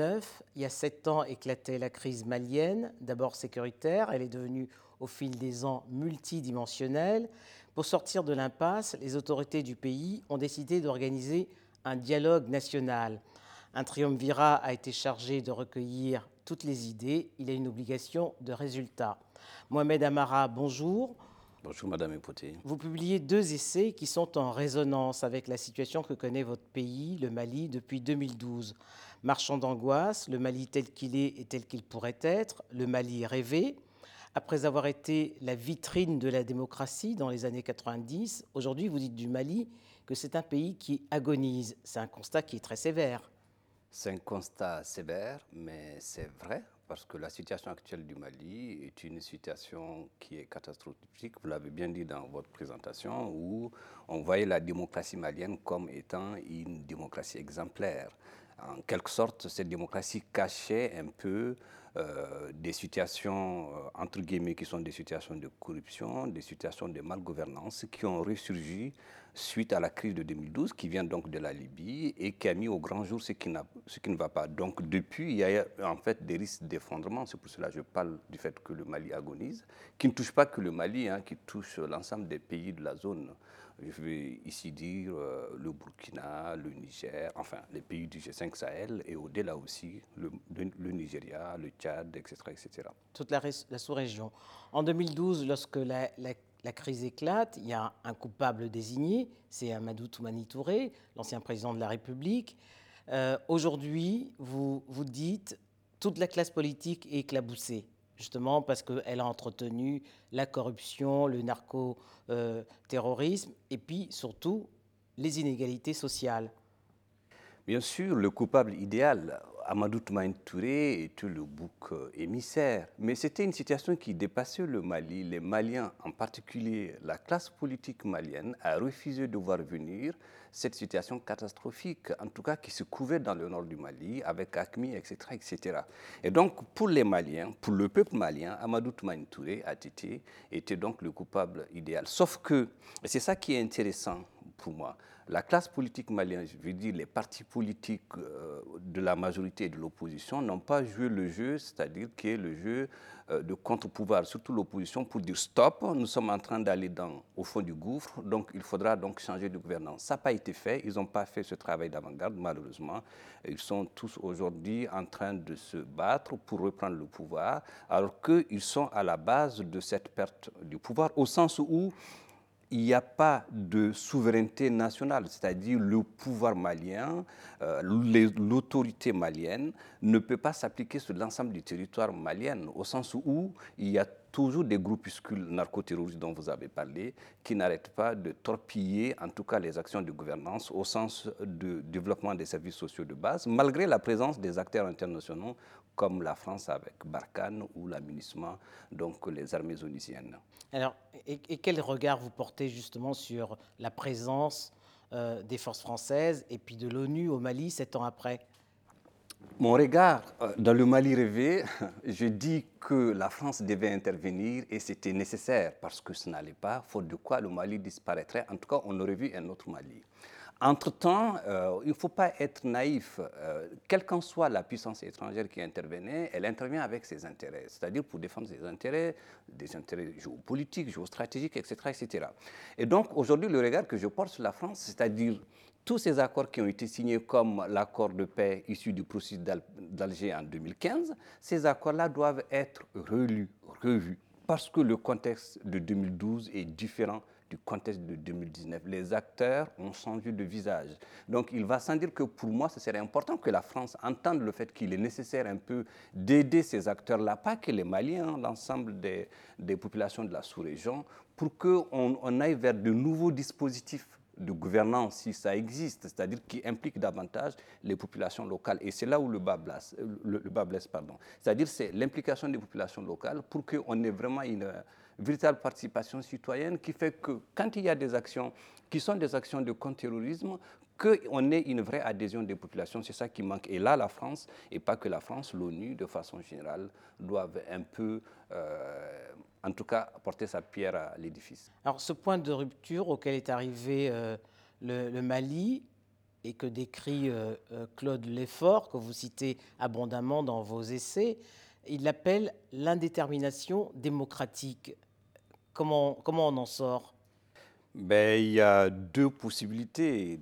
2019, il y a sept ans, éclatait la crise malienne, d'abord sécuritaire, elle est devenue au fil des ans multidimensionnelle. Pour sortir de l'impasse, les autorités du pays ont décidé d'organiser un dialogue national. Un triumvirat a été chargé de recueillir toutes les idées. Il a une obligation de résultat. Mohamed Amara, bonjour. Bonjour Madame Epoté. Vous publiez deux essais qui sont en résonance avec la situation que connaît votre pays, le Mali, depuis 2012. Marchand d'angoisse, le Mali tel qu'il est et tel qu'il pourrait être, le Mali rêvé. Après avoir été la vitrine de la démocratie dans les années 90, aujourd'hui vous dites du Mali que c'est un pays qui agonise. C'est un constat qui est très sévère. C'est un constat sévère, mais c'est vrai, parce que la situation actuelle du Mali est une situation qui est catastrophique. Vous l'avez bien dit dans votre présentation, où on voyait la démocratie malienne comme étant une démocratie exemplaire. En quelque sorte, cette démocratie cachait un peu euh, des situations, euh, entre guillemets, qui sont des situations de corruption, des situations de malgouvernance, qui ont ressurgi suite à la crise de 2012, qui vient donc de la Libye et qui a mis au grand jour ce qui, ce qui ne va pas. Donc depuis, il y a en fait des risques d'effondrement. C'est pour cela que je parle du fait que le Mali agonise, qui ne touche pas que le Mali, hein, qui touche l'ensemble des pays de la zone. Je vais ici dire euh, le Burkina, le Niger, enfin les pays du G5 Sahel et au-delà aussi le, Nigeria, le Tchad, etc. etc. Toute la, la sous-région. En 2012, lorsque la, la, crise éclate, il y a un coupable désigné, c'est Amadou Toumani Touré, l'ancien président de la République. Euh, aujourd'hui, vous, vous dites toute la classe politique est éclaboussée justement parce qu'elle a entretenu la corruption, le narco-terrorisme et puis surtout les inégalités sociales. Bien sûr, le coupable idéal, Amadou Toumane Touré, était le bouc émissaire. Mais c'était une situation qui dépassait le Mali. Les Maliens, en particulier la classe politique malienne, a refusé de voir venir cette situation catastrophique, en tout cas qui se couvait dans le nord du Mali, avec ACMI, etc. etc. Et donc, pour les Maliens, pour le peuple malien, Amadou Toumane Touré, été était donc le coupable idéal. Sauf que, c'est ça qui est intéressant pour moi, la classe politique malienne, je veux dire les partis politiques euh, de la majorité et de l'opposition, n'ont pas joué le jeu, c'est-à-dire qui est le jeu euh, de contre-pouvoir, surtout l'opposition, pour dire stop, nous sommes en train d'aller au fond du gouffre, donc il faudra donc changer de gouvernance. Ça n'a pas été fait, ils n'ont pas fait ce travail d'avant-garde, malheureusement. Ils sont tous aujourd'hui en train de se battre pour reprendre le pouvoir, alors qu'ils sont à la base de cette perte du pouvoir, au sens où il n'y a pas de souveraineté nationale, c'est-à-dire le pouvoir malien, euh, l'autorité malienne ne peut pas s'appliquer sur l'ensemble du territoire malien, au sens où il y a toujours des groupuscules narcoterroristes dont vous avez parlé, qui n'arrêtent pas de torpiller en tout cas les actions de gouvernance au sens de développement des services sociaux de base, malgré la présence des acteurs internationaux comme la France avec Barkhane ou l'amunissement, donc les armées onisiennes. Alors, et, quel regard vous portez justement sur la présence euh, des forces françaises et puis de l'ONU au Mali sept ans après? Mon regard euh, dans le Mali rêvé, je dis que la France devait intervenir et c'était nécessaire parce que ce n'allait pas, faute de quoi le Mali disparaîtrait. En tout cas, on aurait vu un autre Mali. Entre-temps, euh, il ne faut pas être naïf. Euh, quelle qu'en soit la puissance étrangère qui intervenait, elle intervient avec ses intérêts, c'est-à-dire pour défendre ses intérêts, des intérêts géopolitiques, géostratégiques, etc. etc. Et donc, aujourd'hui, le regard que je porte sur la France, c'est-à-dire tous ces accords qui ont été signés comme l'accord de paix issu du processus d'Alger en 2015, ces accords-là doivent être relus, revus, parce que le contexte de 2012 est différent du contexte de 2019. Les acteurs ont changé de visage. Donc il va sans dire que pour moi, ce serait important que la France entende le fait qu'il est nécessaire un peu d'aider ces acteurs-là, pas que les Maliens, l'ensemble des, populations de la sous-région, pour qu'on on aille vers de nouveaux dispositifs de gouvernance, si ça existe, c'est-à-dire qui implique davantage les populations locales. Et c'est là où le bas blesse, le, blesse pardon. C'est-à-dire c'est l'implication des populations locales pour qu'on ait vraiment une véritable participation citoyenne qui fait que quand il y a des actions qui sont des actions de contre-terrorisme, qu'on ait une vraie adhésion des populations, c'est ça qui manque. Et là, la France, et pas que la France, l'ONU, de façon générale, doivent un peu, euh, en tout cas, apporter sa pierre à l'édifice. Alors, ce point de rupture auquel est arrivé euh, le, Mali, et que décrit euh, Claude Lefort, que vous citez abondamment dans vos essais. Il l'appelle l'indétermination démocratique. Comment, comment on en sort? Ben, Il y a deux possibilités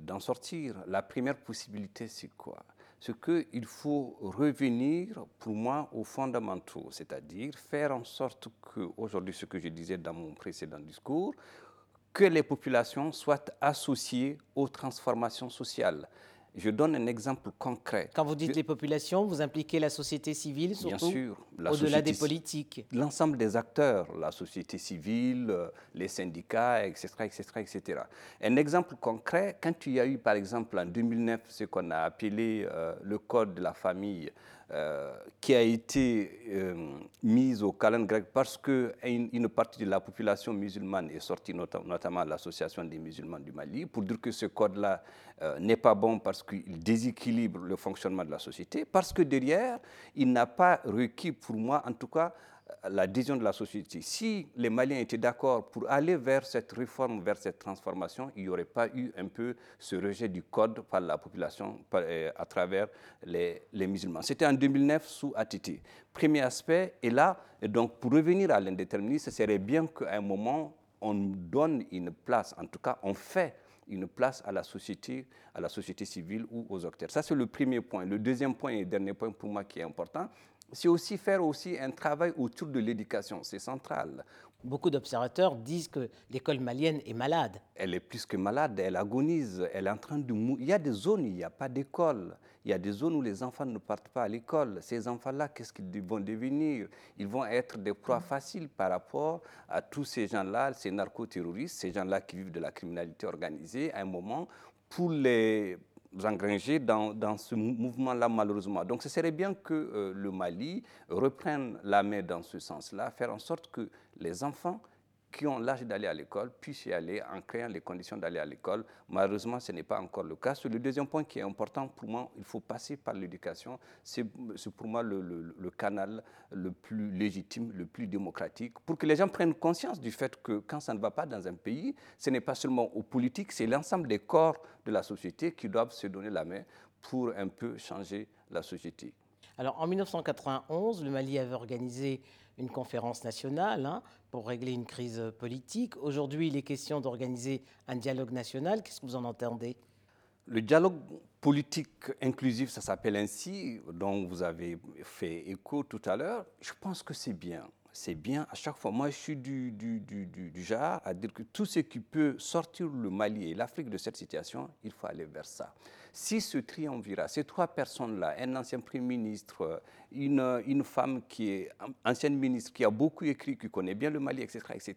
d'en sortir. La première possibilité, c'est quoi? C'est qu'il faut revenir, pour moi, aux fondamentaux, c'est-à-dire faire en sorte que, aujourd'hui, ce que je disais dans mon précédent discours, que les populations soient associées aux transformations sociales. Je donne un exemple concret. Quand vous dites les populations, vous impliquez la société civile, surtout Bien sûr. Au-delà des politiques. L'ensemble des acteurs, la société civile, euh, les syndicats, etc., etc., etc. Un exemple concret, quand il y a eu, par exemple, en 2009, ce qu'on a appelé euh, le Code de la famille, euh, qui a été euh, mise au calendrier grec parce qu'une une partie de la population musulmane est sortie, notamment l'Association des musulmans du Mali, pour dire que ce code-là euh, n'est pas bon parce qu'il déséquilibre le fonctionnement de la société, parce que derrière, il n'a pas requis, pour moi en tout cas, l'adhésion de la société. Si les Maliens étaient d'accord pour aller vers cette réforme, vers cette transformation, il n'y aurait pas eu un peu ce rejet du code par la population euh, à travers les, musulmans. C'était en 2009 sous ATT. Premier aspect, et là, donc pour revenir à l'indéterminisme, ce serait bien qu'à un moment, on donne une place, en tout cas, on fait une place à la société, à la société civile ou aux acteurs. Ça, c'est le premier point. Le deuxième point et dernier point pour moi qui est important, c'est aussi faire aussi un travail autour de l'éducation, c'est central. Beaucoup d'observateurs disent que l'école malienne est malade. Elle est plus que malade, elle agonise, elle est en train de Il y a des zones où il n'y a pas d'école. Il y a des zones où les enfants ne partent pas à l'école. Ces enfants-là, qu'est-ce qu'ils vont devenir? Ils vont être des proies faciles par rapport à tous ces gens-là, ces narcoterroristes, ces gens-là qui vivent de la criminalité organisée. À un moment, pour les engrangés dans, dans ce mouvement-là, malheureusement. Donc, ce serait bien que euh, le Mali reprenne la main dans ce sens-là, faire en sorte que les enfants qui ont l'âge d'aller à l'école puissent y aller en créant les conditions d'aller à l'école. Malheureusement, ce n'est pas encore le cas. le deuxième point qui est important pour moi, il faut passer par l'éducation. C'est pour moi le, le, canal le plus légitime, le plus démocratique, pour que les gens prennent conscience du fait que quand ça ne va pas dans un pays, ce n'est pas seulement aux politiques, c'est l'ensemble des corps de la société qui doivent se donner la main pour un peu changer la société. Alors en 1991, le Mali avait organisé une conférence nationale hein, pour régler une crise politique. Aujourd'hui, il est question d'organiser un dialogue national. Qu'est-ce que vous en entendez? Le dialogue politique inclusif, ça s'appelle ainsi, dont vous avez fait écho tout à l'heure. Je pense que c'est bien. C'est bien à chaque fois. Moi, je suis du, du, du, du, genre à dire que tout ce qui peut sortir le Mali et l'Afrique de cette situation, il faut aller vers ça. Si ce triumvirat, ces trois personnes-là, un ancien Premier ministre, une, une, femme qui est ancienne ministre, qui a beaucoup écrit, qui connaît bien le Mali, etc., etc.,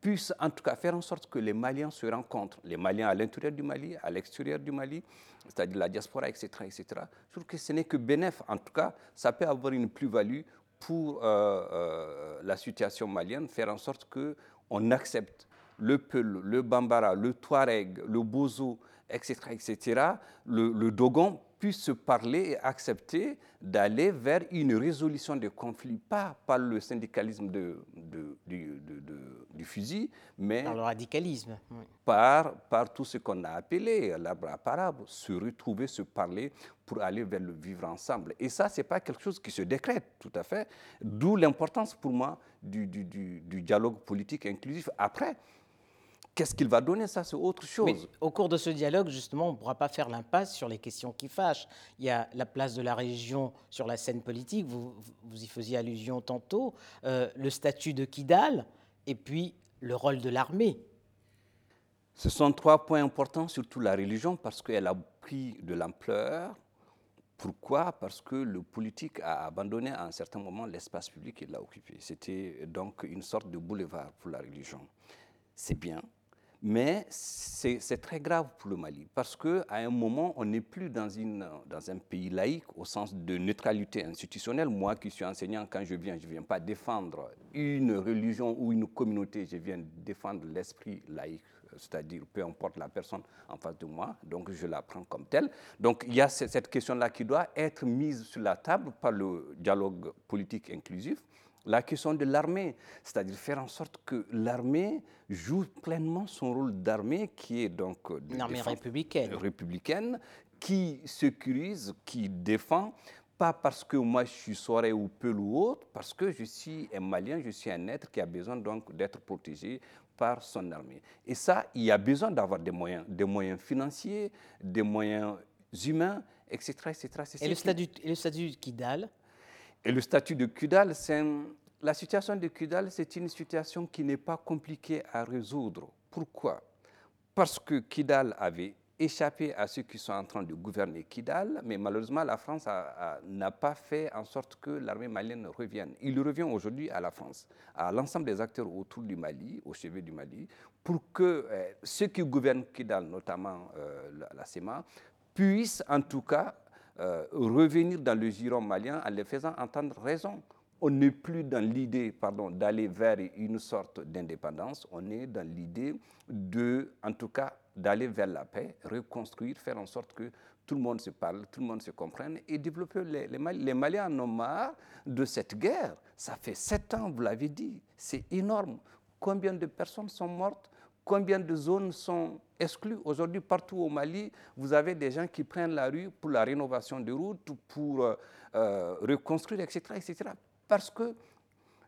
puissent en tout cas faire en sorte que les Maliens se rencontrent, les Maliens à l'intérieur du Mali, à l'extérieur du Mali, c'est-à-dire la diaspora, etc., etc. Je trouve que ce n'est que bénéf, en tout cas, ça peut avoir une plus-value pour euh, euh, la situation malienne, faire en sorte qu'on accepte le Peul, le Bambara, le Touareg, le Bozo, etc., etc., le, Dogon puisse se parler et accepter d'aller vers une résolution des conflits, pas par le syndicalisme de, du fusil, mais par le radicalisme. Par, par tout ce qu'on a appelé l'arbre à parables, se retrouver, se parler pour aller vers le vivre ensemble. Et ça, ce n'est pas quelque chose qui se décrète tout à fait, d'où l'importance pour moi du, du dialogue politique inclusif. Après, Qu'est-ce qu'il va donner? Ça, c'est autre chose. au cours de ce dialogue, justement, on ne pourra pas faire l'impasse sur les questions qui fâchent. Il y a la place de la région sur la scène politique, vous, vous y faisiez allusion tantôt, euh, le statut de Kidal, et puis le rôle de l'armée. Ce sont trois points importants, surtout la religion, parce qu'elle a pris de l'ampleur. Pourquoi? Parce que le politique a abandonné à un certain moment l'espace public et l'a occupé. C'était donc une sorte de boulevard pour la religion. C'est bien, mais c'est très grave pour le Mali, parce qu'à un moment, on n'est plus dans, un pays laïque au sens de neutralité institutionnelle. Moi qui suis enseignant, quand je viens, je ne viens pas défendre une religion ou une communauté, je viens défendre l'esprit laïque, c'est-à-dire peu importe la personne en face de moi, donc je la prends comme telle. Donc il y a cette question-là qui doit être mise sur la table par le dialogue politique inclusif. La question de l'armée, c'est-à-dire faire en sorte que l'armée joue pleinement son rôle d'armée qui est donc une armée républicaine. républicaine qui sécurise, qui défend, pas parce que moi je suis soirée ou Peul ou autre, parce que je suis un Malien, je suis un être qui a besoin donc d'être protégé par son armée. Et ça, il y a besoin d'avoir des moyens, des moyens financiers, des moyens humains, etc. etc. Et, le statut, et le statut de Kidal? Et le statut de Kidal, c'est la situation de Kidal, c'est une situation qui n'est pas compliquée à résoudre. Pourquoi? Parce que Kidal avait échappé à ceux qui sont en train de gouverner Kidal, mais malheureusement, la France n'a pas fait en sorte que l'armée malienne revienne. Il revient aujourd'hui à la France, à l'ensemble des acteurs autour du Mali, au chevet du Mali, pour que euh, ceux qui gouvernent Kidal, notamment euh, la, la, SEMA, puissent en tout cas euh, revenir dans le giron malien en les faisant entendre raison on n'est plus dans l'idée pardon, d'aller vers une sorte d'indépendance, on est dans l'idée de, en tout d'aller vers la paix, reconstruire, faire en sorte que tout le monde se parle, tout le monde se comprenne et développer les, les, les Maliens en ont marre de cette guerre. Ça fait sept ans, vous l'avez dit, c'est énorme. Combien de personnes sont mortes? Combien de zones sont exclues? Aujourd'hui, partout au Mali, vous avez des gens qui prennent la rue pour la rénovation des routes, pour euh, euh reconstruire, etc., etc parce que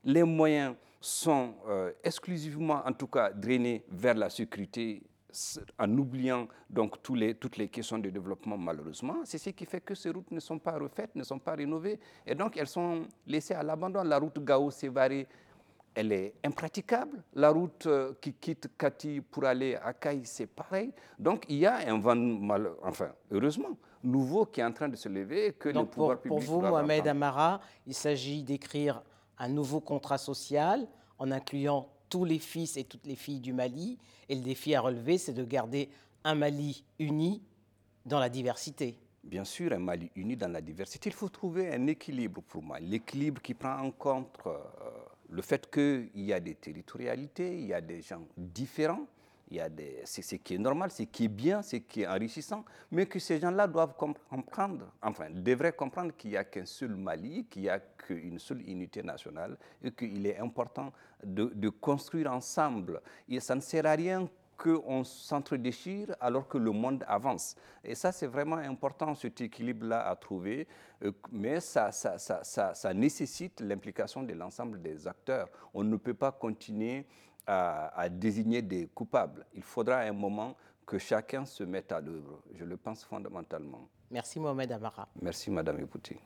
les moyens sont euh, exclusivement, en tout cas, drainés vers la sécurité en oubliant donc toutes les questions de développement malheureusement, c'est ce qui fait que ces routes ne sont pas refaites, ne sont pas rénovées, et donc elles sont laissées à l'abandon. La route Gao-Sévaré, elle est impraticable. La route euh, qui quitte Kati pour aller à Caille, c'est pareil. Donc il y a un vent, mal, enfin, heureusement, nouveau qui est en train de se lever que Donc pour, pour vous, Mohamed Amara, il s'agit d'écrire un nouveau contrat social en incluant tous les fils et toutes les filles du Mali. Et le défi à relever, c'est de garder un Mali uni dans la diversité. Bien sûr, un Mali uni dans la diversité. Il faut trouver un équilibre pour moi. L'équilibre qui prend en compte euh, le fait qu'il y a des territorialités, il y a des gens différents il y a des, ce qui est normal, ce qui est bien, ce qui est enrichissant, mais que ces gens-là doivent comprendre, enfin, devraient comprendre qu'il n'y a qu'un seul Mali, qu'il n'y a qu'une seule unité nationale et qu'il est important de, de, construire ensemble. Et ça ne sert à rien qu'on s'entre-déchire alors que le monde avance. Et ça, c'est vraiment important, cet équilibre-là à trouver, euh, mais ça, ça, ça, ça nécessite l'implication de l'ensemble des acteurs. On ne peut pas continuer à, à, désigner des coupables. Il faudra un moment que chacun se mette à l'œuvre. Je le pense fondamentalement. Merci Mohamed Amara. Merci Madame Epouti.